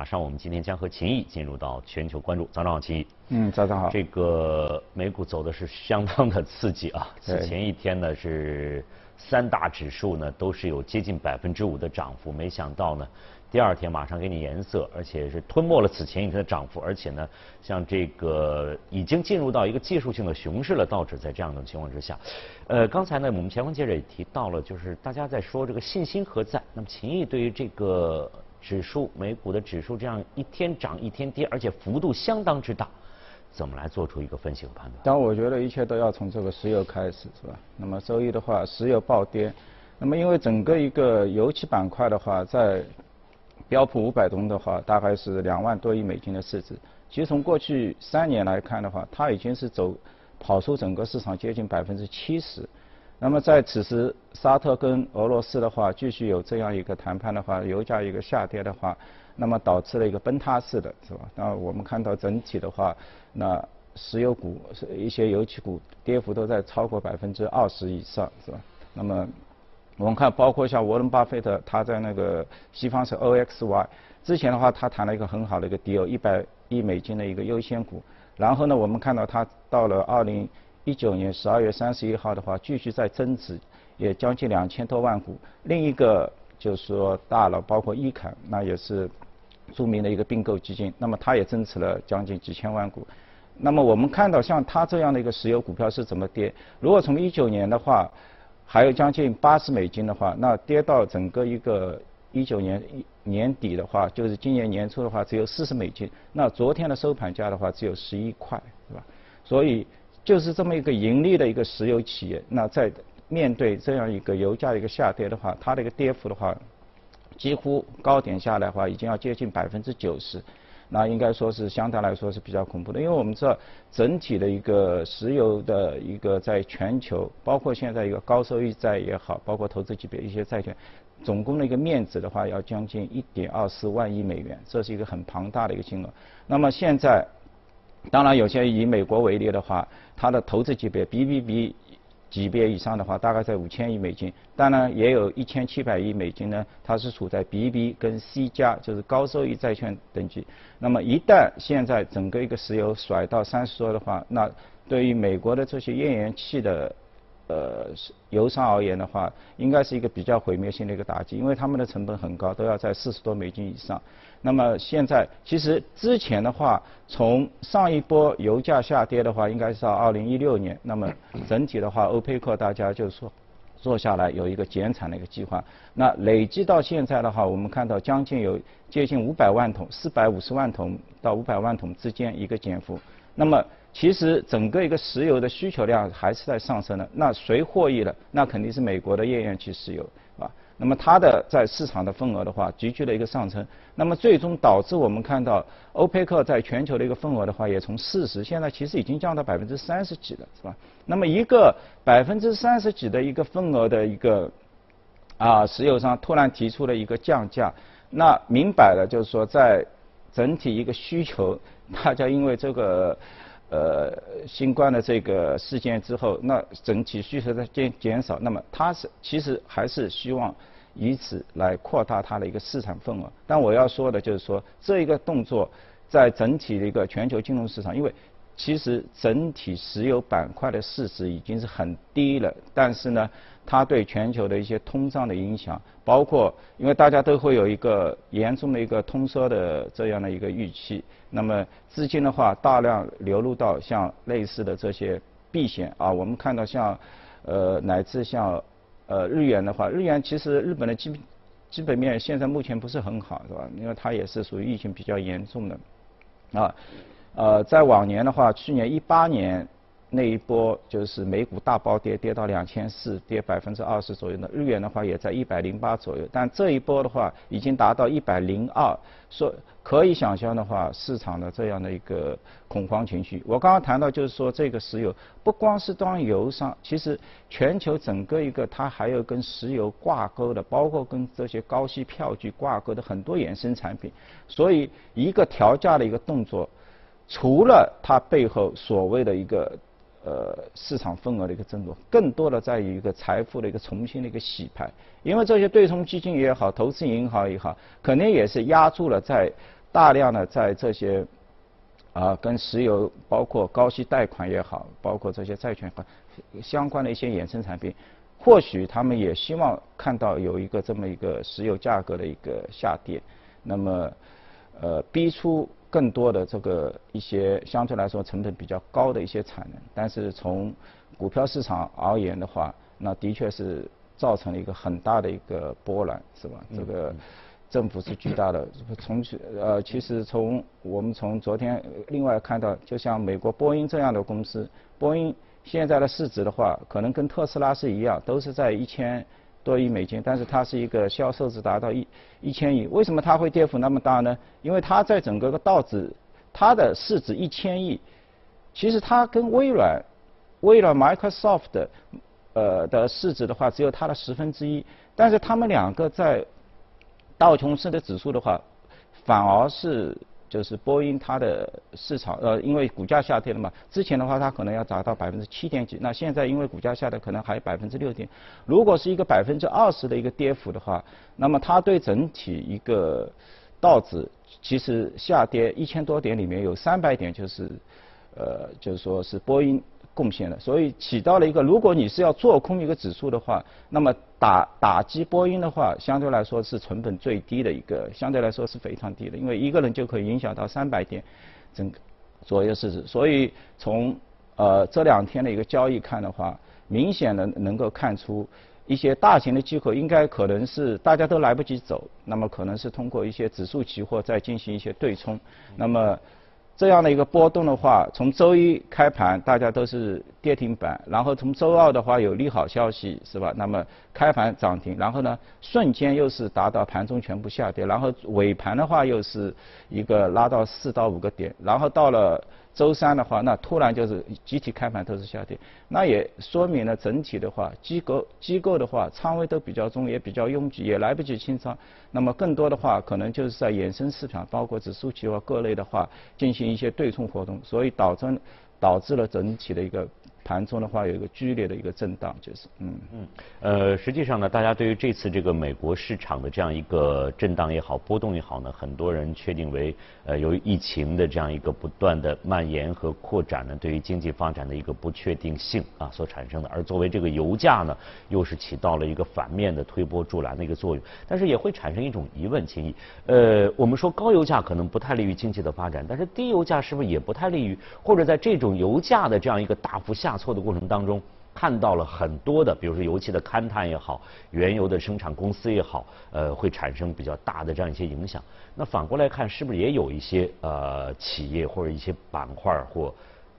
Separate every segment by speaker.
Speaker 1: 马上，我们今天将和秦毅进入到全球关注。早上好，秦毅。
Speaker 2: 嗯，早上好。
Speaker 1: 这个美股走的是相当的刺激啊！此前一天呢，是三大指数呢都是有接近百分之五的涨幅，没想到呢，第二天马上给你颜色，而且是吞没了此前一天的涨幅，而且呢，像这个已经进入到一个技术性的熊市了。道指在这样的情况之下，呃，刚才呢，我们前方记者也提到了，就是大家在说这个信心何在？那么秦毅对于这个。指数美股的指数这样一天涨一天跌，而且幅度相当之大，怎么来做出一个分析和判断？
Speaker 2: 但我觉得一切都要从这个石油开始，是吧？那么周一的话，石油暴跌，那么因为整个一个油气板块的话，在标普五百中的话，大概是两万多亿美金的市值。其实从过去三年来看的话，它已经是走跑出整个市场接近百分之七十。那么在此时，沙特跟俄罗斯的话继续有这样一个谈判的话，油价一个下跌的话，那么导致了一个崩塌式的，是吧？那我们看到整体的话，那石油股、一些油气股跌幅都在超过百分之二十以上，是吧？那么我们看，包括像沃伦巴菲特，他在那个西方是 OXY，之前的话他谈了一个很好的一个 deal，一百亿美金的一个优先股，然后呢，我们看到他到了二零。一九年十二月三十一号的话，继续在增持，也将近两千多万股。另一个就是说大佬，包括伊坎，那也是著名的一个并购基金，那么它也增持了将近几千万股。那么我们看到像它这样的一个石油股票是怎么跌？如果从一九年的话，还有将近八十美金的话，那跌到整个一个一九年年底的话，就是今年年初的话，只有四十美金。那昨天的收盘价的话，只有十一块，是吧？所以。就是这么一个盈利的一个石油企业，那在面对这样一个油价的一个下跌的话，它的一个跌幅的话，几乎高点下来的话，已经要接近百分之九十，那应该说是相对来说是比较恐怖的。因为我们知道整体的一个石油的一个在全球，包括现在一个高收益债也好，包括投资级别一些债券，总共的一个面值的话，要将近一点二四万亿美元，这是一个很庞大的一个金额。那么现在。当然，有些以美国为例的话，它的投资级别 BBB 级别以上的话，大概在五千亿美金。当然，也有一千七百亿美金呢，它是处在 BB 跟 C 加，就是高收益债券等级。那么，一旦现在整个一个石油甩到三十多的话，那对于美国的这些页岩气的。呃，油商而言的话，应该是一个比较毁灭性的一个打击，因为他们的成本很高，都要在四十多美金以上。那么现在，其实之前的话，从上一波油价下跌的话，应该是到二零一六年。那么整体的话，欧佩克大家就是说做下来有一个减产的一个计划。那累计到现在的话，我们看到将近有接近五百万桶，四百五十万桶到五百万桶之间一个减幅。那么其实整个一个石油的需求量还是在上升的，那谁获益了？那肯定是美国的页岩气石油，啊，那么它的在市场的份额的话，急剧的一个上升，那么最终导致我们看到欧佩克在全球的一个份额的话，也从四十现在其实已经降到百分之三十几了，是吧？那么一个百分之三十几的一个份额的一个啊石油商突然提出了一个降价，那明摆了就是说在整体一个需求，大家因为这个。呃，新冠的这个事件之后，那整体需求在减减少，那么它是其实还是希望以此来扩大它的一个市场份额。但我要说的就是说，这一个动作在整体的一个全球金融市场，因为其实整体石油板块的市值已经是很低了，但是呢。它对全球的一些通胀的影响，包括因为大家都会有一个严重的一个通缩的这样的一个预期，那么资金的话大量流入到像类似的这些避险啊，我们看到像呃乃至像呃日元的话，日元其实日本的基基本面现在目前不是很好，是吧？因为它也是属于疫情比较严重的啊，呃在往年的话，去年一八年。那一波就是美股大暴跌，跌到两千四，跌百分之二十左右的。日元的话也在一百零八左右，但这一波的话已经达到一百零二，说可以想象的话，市场的这样的一个恐慌情绪。我刚刚谈到就是说，这个石油不光是当油商，其实全球整个一个它还有跟石油挂钩的，包括跟这些高息票据挂钩的很多衍生产品。所以一个调价的一个动作，除了它背后所谓的一个。呃，市场份额的一个增多，更多的在于一个财富的一个重新的一个洗牌。因为这些对冲基金也好，投资银行也好，肯定也是压住了在大量的在这些啊跟石油包括高息贷款也好，包括这些债券和相关的一些衍生产品，或许他们也希望看到有一个这么一个石油价格的一个下跌，那么呃逼出更多的这个一些相对来说成本比较高的一些产能，但是从股票市场而言的话，那的确是造成了一个很大的一个波澜，是吧？这个政府是巨大的。从呃，其实从我们从昨天另外看到，就像美国波音这样的公司，波音现在的市值的话，可能跟特斯拉是一样，都是在一千多亿美金，但是它是一个销售值达到一一千亿。为什么它会跌幅那么大呢？因为它在整个个道指，它的市值一千亿，其实它跟微软。微软 Microsoft 呃的市值的话，只有它的十分之一，但是他们两个在道琼斯的指数的话，反而是就是波音它的市场呃，因为股价下跌了嘛，之前的话它可能要达到百分之七点几，那现在因为股价下跌，可能还有百分之六点。如果是一个百分之二十的一个跌幅的话，那么它对整体一个道指其实下跌一千多点里面有三百点就是呃，就是说是波音。贡献的，所以起到了一个，如果你是要做空一个指数的话，那么打打击波音的话，相对来说是成本最低的一个，相对来说是非常低的，因为一个人就可以影响到三百点整个左右市值。所以从呃这两天的一个交易看的话，明显的能够看出一些大型的机构应该可能是大家都来不及走，那么可能是通过一些指数期货再进行一些对冲，那么。这样的一个波动的话，从周一开盘大家都是跌停板，然后从周二的话有利好消息是吧？那么开盘涨停，然后呢瞬间又是达到盘中全部下跌，然后尾盘的话又是一个拉到四到五个点，然后到了。周三的话，那突然就是集体开盘都是下跌，那也说明了整体的话，机构机构的话仓位都比较重，也比较拥挤，也来不及清仓。那么更多的话，可能就是在衍生市场，包括指数期货各类的话，进行一些对冲活动，所以导致导致了整体的一个。盘中的话有一个剧烈的一个震荡，就是嗯
Speaker 1: 嗯呃，实际上呢，大家对于这次这个美国市场的这样一个震荡也好、波动也好呢，很多人确定为呃由于疫情的这样一个不断的蔓延和扩展呢，对于经济发展的一个不确定性啊所产生的。而作为这个油价呢，又是起到了一个反面的推波助澜的一个作用。但是也会产生一种疑问，秦毅，呃，我们说高油价可能不太利于经济的发展，但是低油价是不是也不太利于？或者在这种油价的这样一个大幅下错的过程当中，看到了很多的，比如说油气的勘探也好，原油的生产公司也好，呃，会产生比较大的这样一些影响。那反过来看，是不是也有一些呃企业或者一些板块或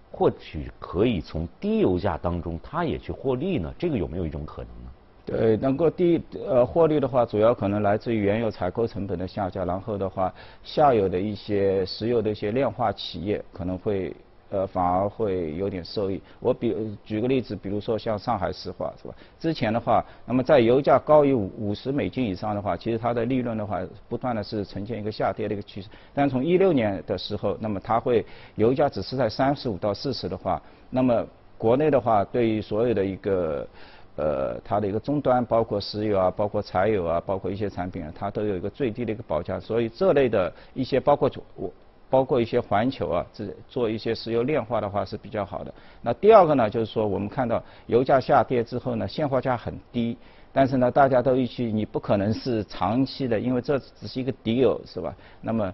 Speaker 1: 或许可以从低油价当中，它也去获利呢？这个有没有一种可能呢？
Speaker 2: 对，能够低呃获利的话，主要可能来自于原油采购成本的下降，然后的话，下游的一些石油的一些炼化企业可能会。呃，反而会有点受益。我比举个例子，比如说像上海石化，是吧？之前的话，那么在油价高于五五十美金以上的话，其实它的利润的话，不断的是呈现一个下跌的一个趋势。但从一六年的时候，那么它会油价只是在三十五到四十的话，那么国内的话，对于所有的一个呃它的一个终端，包括石油啊，包括柴油啊，包括一些产品啊，它都有一个最低的一个保价。所以这类的一些包括我。包括一些环球啊，这做一些石油炼化的话是比较好的。那第二个呢，就是说我们看到油价下跌之后呢，现货价很低，但是呢，大家都预期你不可能是长期的，因为这只是一个底油是吧？那么，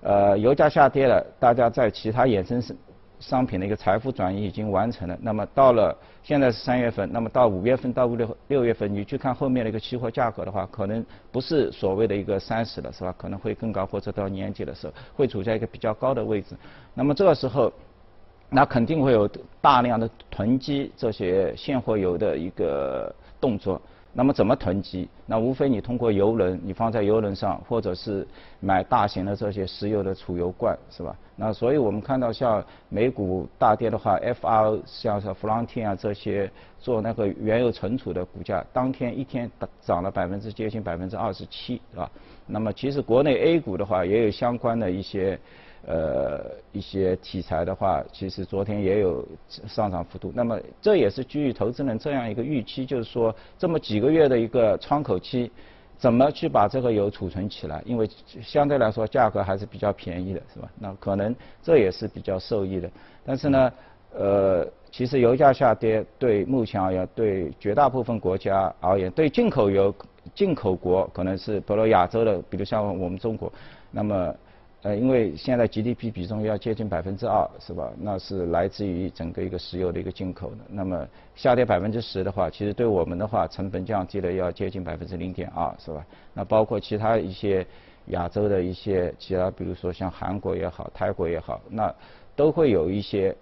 Speaker 2: 呃，油价下跌了，大家在其他衍生是。商品的一个财富转移已经完成了，那么到了现在是三月份，那么到五月份到五六六月份，你去看后面的一个期货价格的话，可能不是所谓的一个三十了，是吧？可能会更高，或者到年底的时候会处在一个比较高的位置。那么这个时候，那肯定会有大量的囤积这些现货油的一个动作。那么怎么囤积？那无非你通过油轮，你放在油轮上，或者是买大型的这些石油的储油罐，是吧？那所以我们看到像美股大跌的话，FR 像是弗朗天啊这些做那个原油存储的股价，当天一天涨了百分之接近百分之二十七，是吧？那么其实国内 A 股的话也有相关的一些。呃，一些题材的话，其实昨天也有上涨幅度。那么这也是基于投资人这样一个预期，就是说这么几个月的一个窗口期，怎么去把这个油储存起来？因为相对来说价格还是比较便宜的，是吧？那可能这也是比较受益的。但是呢，呃，其实油价下跌对目前而言，对绝大部分国家而言，对进口油进口国可能是比如亚洲的，比如像我们中国，那么。呃，因为现在 GDP 比重要接近百分之二，是吧？那是来自于整个一个石油的一个进口的。那么下跌百分之十的话，其实对我们的话，成本降低了要接近百分之零点二，是吧？那包括其他一些亚洲的一些其他，比如说像韩国也好，泰国也好，那都会有一些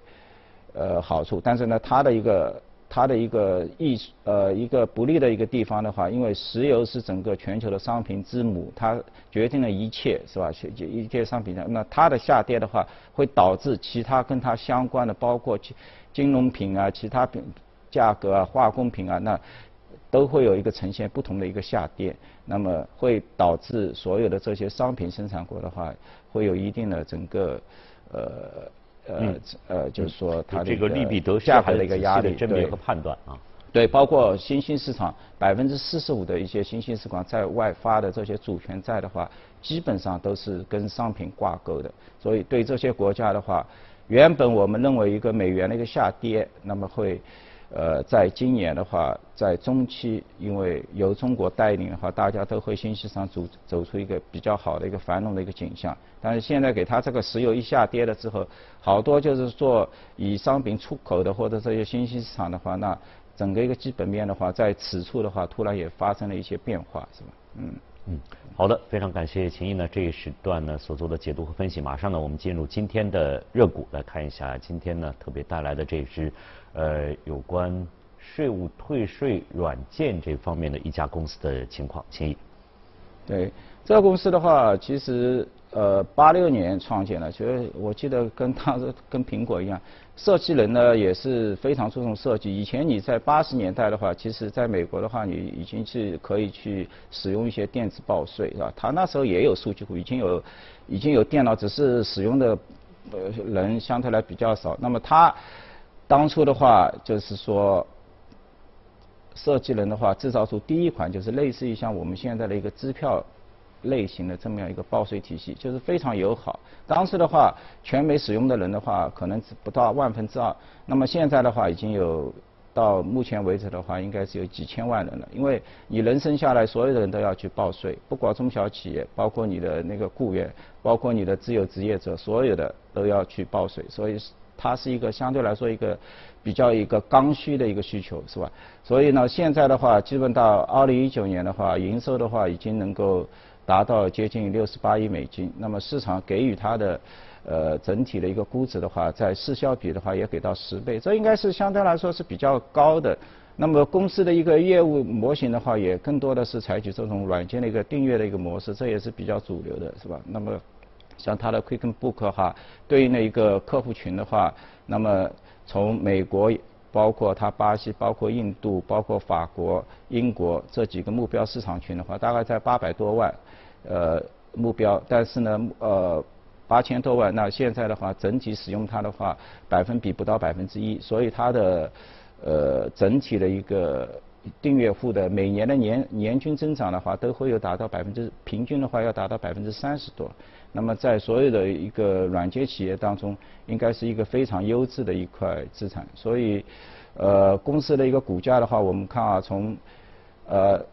Speaker 2: 呃好处。但是呢，它的一个。它的一个益呃一个不利的一个地方的话，因为石油是整个全球的商品之母，它决定了一切，是吧？一一切商品的，那它的下跌的话，会导致其他跟它相关的，包括金金融品啊、其他品价格啊、化工品啊，那都会有一个呈现不同的一个下跌，那么会导致所有的这些商品生产国的话，会有一定的整个呃。呃呃，就是说它的
Speaker 1: 这个利弊得
Speaker 2: 失还的一个压力，
Speaker 1: 甄别和判断啊。
Speaker 2: 对，包括新兴市场百分之四十五的一些新兴市场在外发的这些主权债的话，基本上都是跟商品挂钩的。所以对这些国家的话，原本我们认为一个美元的一个下跌，那么会。呃，在今年的话，在中期，因为由中国带领的话，大家都会信息上走走出一个比较好的一个繁荣的一个景象。但是现在给它这个石油一下跌了之后，好多就是做以商品出口的或者这些新兴市场的话，那整个一个基本面的话，在此处的话，突然也发生了一些变化，是吧？
Speaker 1: 嗯嗯，好的，非常感谢秦毅呢这一时段呢所做的解读和分析。马上呢，我们进入今天的热股，来看一下今天呢特别带来的这支。呃，有关税务退税软件这方面的一家公司的情况，请议。
Speaker 2: 对，这个公司的话，其实呃，八六年创建的，其实我记得跟它跟苹果一样，设计人呢也是非常注重设计。以前你在八十年代的话，其实在美国的话，你已经是可以去使用一些电子报税，是吧？他那时候也有数据库，已经有已经有电脑，只是使用的呃人相对来比较少。那么他。当初的话，就是说，设计人的话制造出第一款就是类似于像我们现在的一个支票类型的这么样一个报税体系，就是非常友好。当时的话，全美使用的人的话可能只不到万分之二。那么现在的话，已经有到目前为止的话，应该是有几千万人了。因为你人生下来，所有的人都要去报税，不管中小企业，包括你的那个雇员，包括你的自由职业者，所有的都要去报税。所以。它是一个相对来说一个比较一个刚需的一个需求，是吧？所以呢，现在的话，基本到二零一九年的话，营收的话已经能够达到接近六十八亿美金。那么市场给予它的呃整体的一个估值的话，在市销比的话也给到十倍，这应该是相对来说是比较高的。那么公司的一个业务模型的话，也更多的是采取这种软件的一个订阅的一个模式，这也是比较主流的，是吧？那么。像它的 QuickBook 哈，对应的一个客户群的话，那么从美国，包括它巴西，包括印度，包括法国、英国这几个目标市场群的话，大概在八百多万，呃目标，但是呢，呃八千多万，那现在的话，整体使用它的话，百分比不到百分之一，所以它的呃整体的一个订阅户的每年的年年均增长的话，都会有达到百分之平均的话要达到百分之三十多。那么在所有的一个软件企业当中，应该是一个非常优质的一块资产。所以，呃，公司的一个股价的话，我们看啊，从呃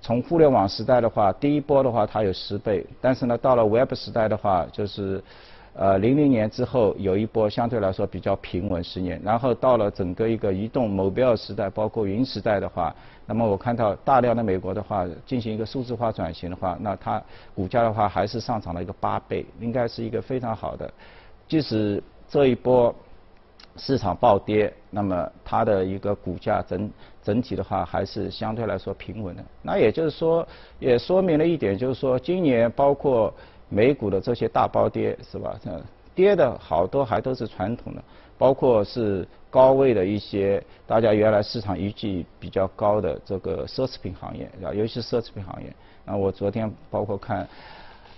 Speaker 2: 从互联网时代的话，第一波的话它有十倍，但是呢，到了 Web 时代的话，就是。呃，零零年之后有一波相对来说比较平稳十年，然后到了整个一个移动 mobile 时代，包括云时代的话，那么我看到大量的美国的话进行一个数字化转型的话，那它股价的话还是上涨了一个八倍，应该是一个非常好的。即使这一波市场暴跌，那么它的一个股价整整体的话还是相对来说平稳的。那也就是说，也说明了一点，就是说今年包括。美股的这些大暴跌是吧？跌的好多还都是传统的，包括是高位的一些大家原来市场预计比较高的这个奢侈品行业，啊，尤其是奢侈品行业。那我昨天包括看，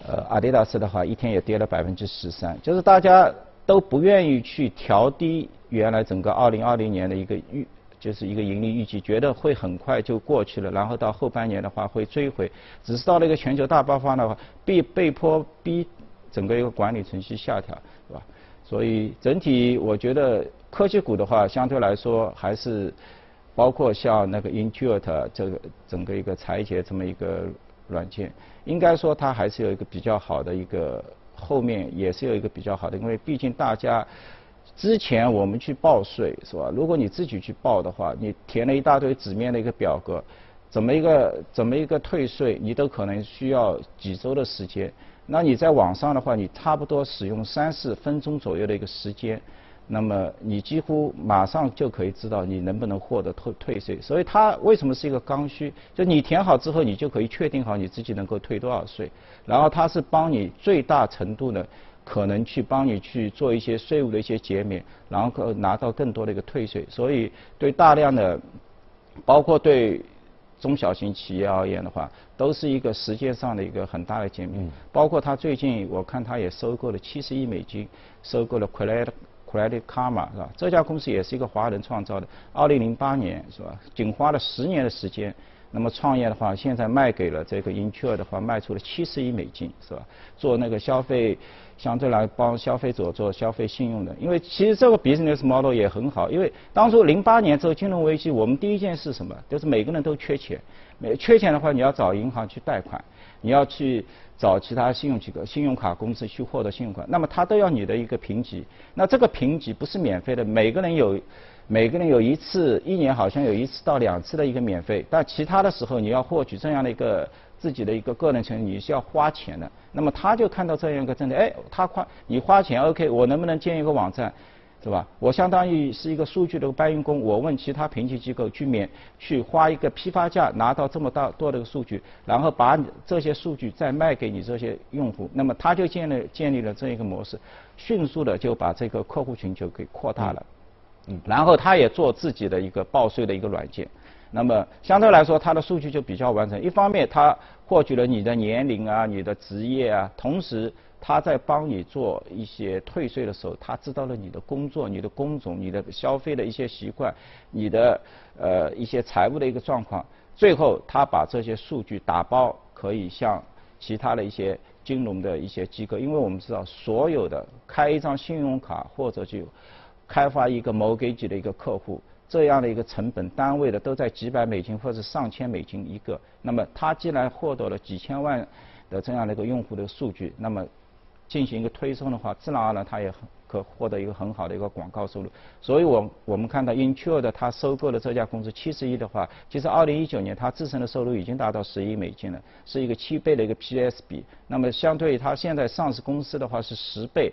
Speaker 2: 呃，阿迪达斯的话，一天也跌了百分之十三，就是大家都不愿意去调低原来整个二零二零年的一个预。就是一个盈利预计，觉得会很快就过去了，然后到后半年的话会追回，只是到了一个全球大爆发的话，被被迫逼整个一个管理程序下调，是吧？所以整体我觉得科技股的话，相对来说还是包括像那个 Intuit 这个整个一个裁剪这么一个软件，应该说它还是有一个比较好的一个后面也是有一个比较好的，因为毕竟大家。之前我们去报税是吧？如果你自己去报的话，你填了一大堆纸面的一个表格，怎么一个怎么一个退税，你都可能需要几周的时间。那你在网上的话，你差不多使用三四分钟左右的一个时间，那么你几乎马上就可以知道你能不能获得退退税。所以它为什么是一个刚需？就你填好之后，你就可以确定好你自己能够退多少税。然后它是帮你最大程度的。可能去帮你去做一些税务的一些减免，然后拿到更多的一个退税，所以对大量的，包括对中小型企业而言的话，都是一个时间上的一个很大的减免。包括他最近我看他也收购了七十亿美金，收购了 Credit Credit Karma 是吧？这家公司也是一个华人创造的，二零零八年是吧？仅花了十年的时间。那么创业的话，现在卖给了这个 Intuit 的话，卖出了七十亿美金，是吧？做那个消费，相对来帮消费者做消费信用的。因为其实这个 business model 也很好，因为当初零八年这个金融危机，我们第一件事什么？就是每个人都缺钱，每缺钱的话，你要找银行去贷款，你要去找其他信用机构、信用卡公司去获得信用卡，那么他都要你的一个评级。那这个评级不是免费的，每个人有。每个人有一次，一年好像有一次到两次的一个免费，但其他的时候你要获取这样的一个自己的一个个人权，你是要花钱的。那么他就看到这样一个政策，哎，他花你花钱，OK，我能不能建一个网站，是吧？我相当于是一个数据的搬运工，我问其他评级机构去免去花一个批发价拿到这么大多的个数据，然后把这些数据再卖给你这些用户，那么他就建立建立了这一个模式，迅速的就把这个客户群就给扩大了。然后他也做自己的一个报税的一个软件，那么相对来说，它的数据就比较完整。一方面，他获取了你的年龄啊、你的职业啊，同时他在帮你做一些退税的时候，他知道了你的工作、你的工种、你的消费的一些习惯、你的呃一些财务的一个状况。最后，他把这些数据打包，可以向其他的一些金融的一些机构，因为我们知道，所有的开一张信用卡或者就。开发一个 mortgage 的一个客户，这样的一个成本单位的都在几百美金或者上千美金一个。那么他既然获得了几千万的这样的一个用户的数据，那么进行一个推送的话，自然而然他也很可获得一个很好的一个广告收入。所以我我们看到 Intuit 它收购了这家公司七十亿的话，其实二零一九年它自身的收入已经达到十亿美金了，是一个七倍的一个 PS 比。那么相对于它现在上市公司的话是十倍。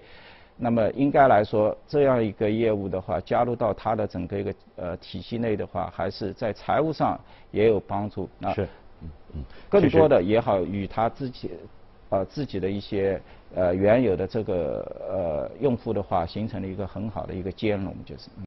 Speaker 2: 那么应该来说，这样一个业务的话，加入到它的整个一个呃体系内的话，还是在财务上也有帮助。
Speaker 1: 是，
Speaker 2: 嗯嗯，更多的也好，与他自己呃自己的一些呃原有的这个呃用户的话，形成了一个很好的一个兼容，就是。